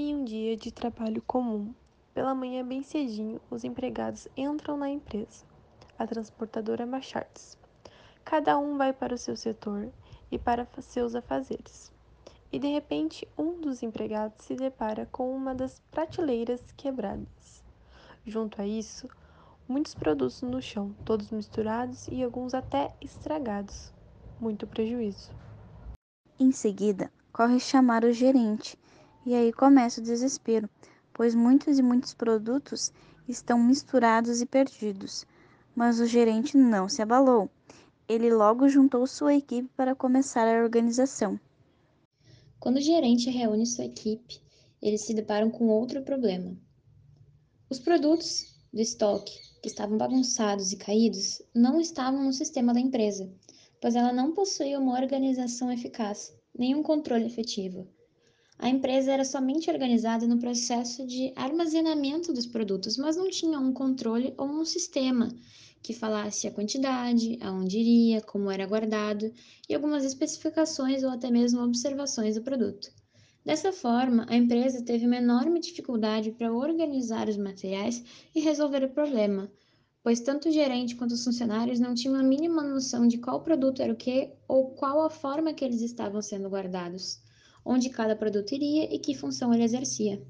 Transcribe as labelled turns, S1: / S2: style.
S1: Em um dia de trabalho comum, pela manhã bem cedinho, os empregados entram na empresa, a transportadora Machards. Cada um vai para o seu setor e para seus afazeres. E de repente, um dos empregados se depara com uma das prateleiras quebradas. Junto a isso, muitos produtos no chão, todos misturados e alguns até estragados. Muito prejuízo.
S2: Em seguida, corre chamar o gerente e aí começa o desespero, pois muitos e muitos produtos estão misturados e perdidos. Mas o gerente não se abalou. Ele logo juntou sua equipe para começar a organização.
S3: Quando o gerente reúne sua equipe, eles se deparam com outro problema. Os produtos do estoque, que estavam bagunçados e caídos, não estavam no sistema da empresa, pois ela não possuía uma organização eficaz, nem um controle efetivo. A empresa era somente organizada no processo de armazenamento dos produtos, mas não tinha um controle ou um sistema que falasse a quantidade, aonde iria, como era guardado e algumas especificações ou até mesmo observações do produto. Dessa forma, a empresa teve uma enorme dificuldade para organizar os materiais e resolver o problema, pois tanto o gerente quanto os funcionários não tinham a mínima noção de qual produto era o que ou qual a forma que eles estavam sendo guardados onde cada produto iria e que função ele exercia.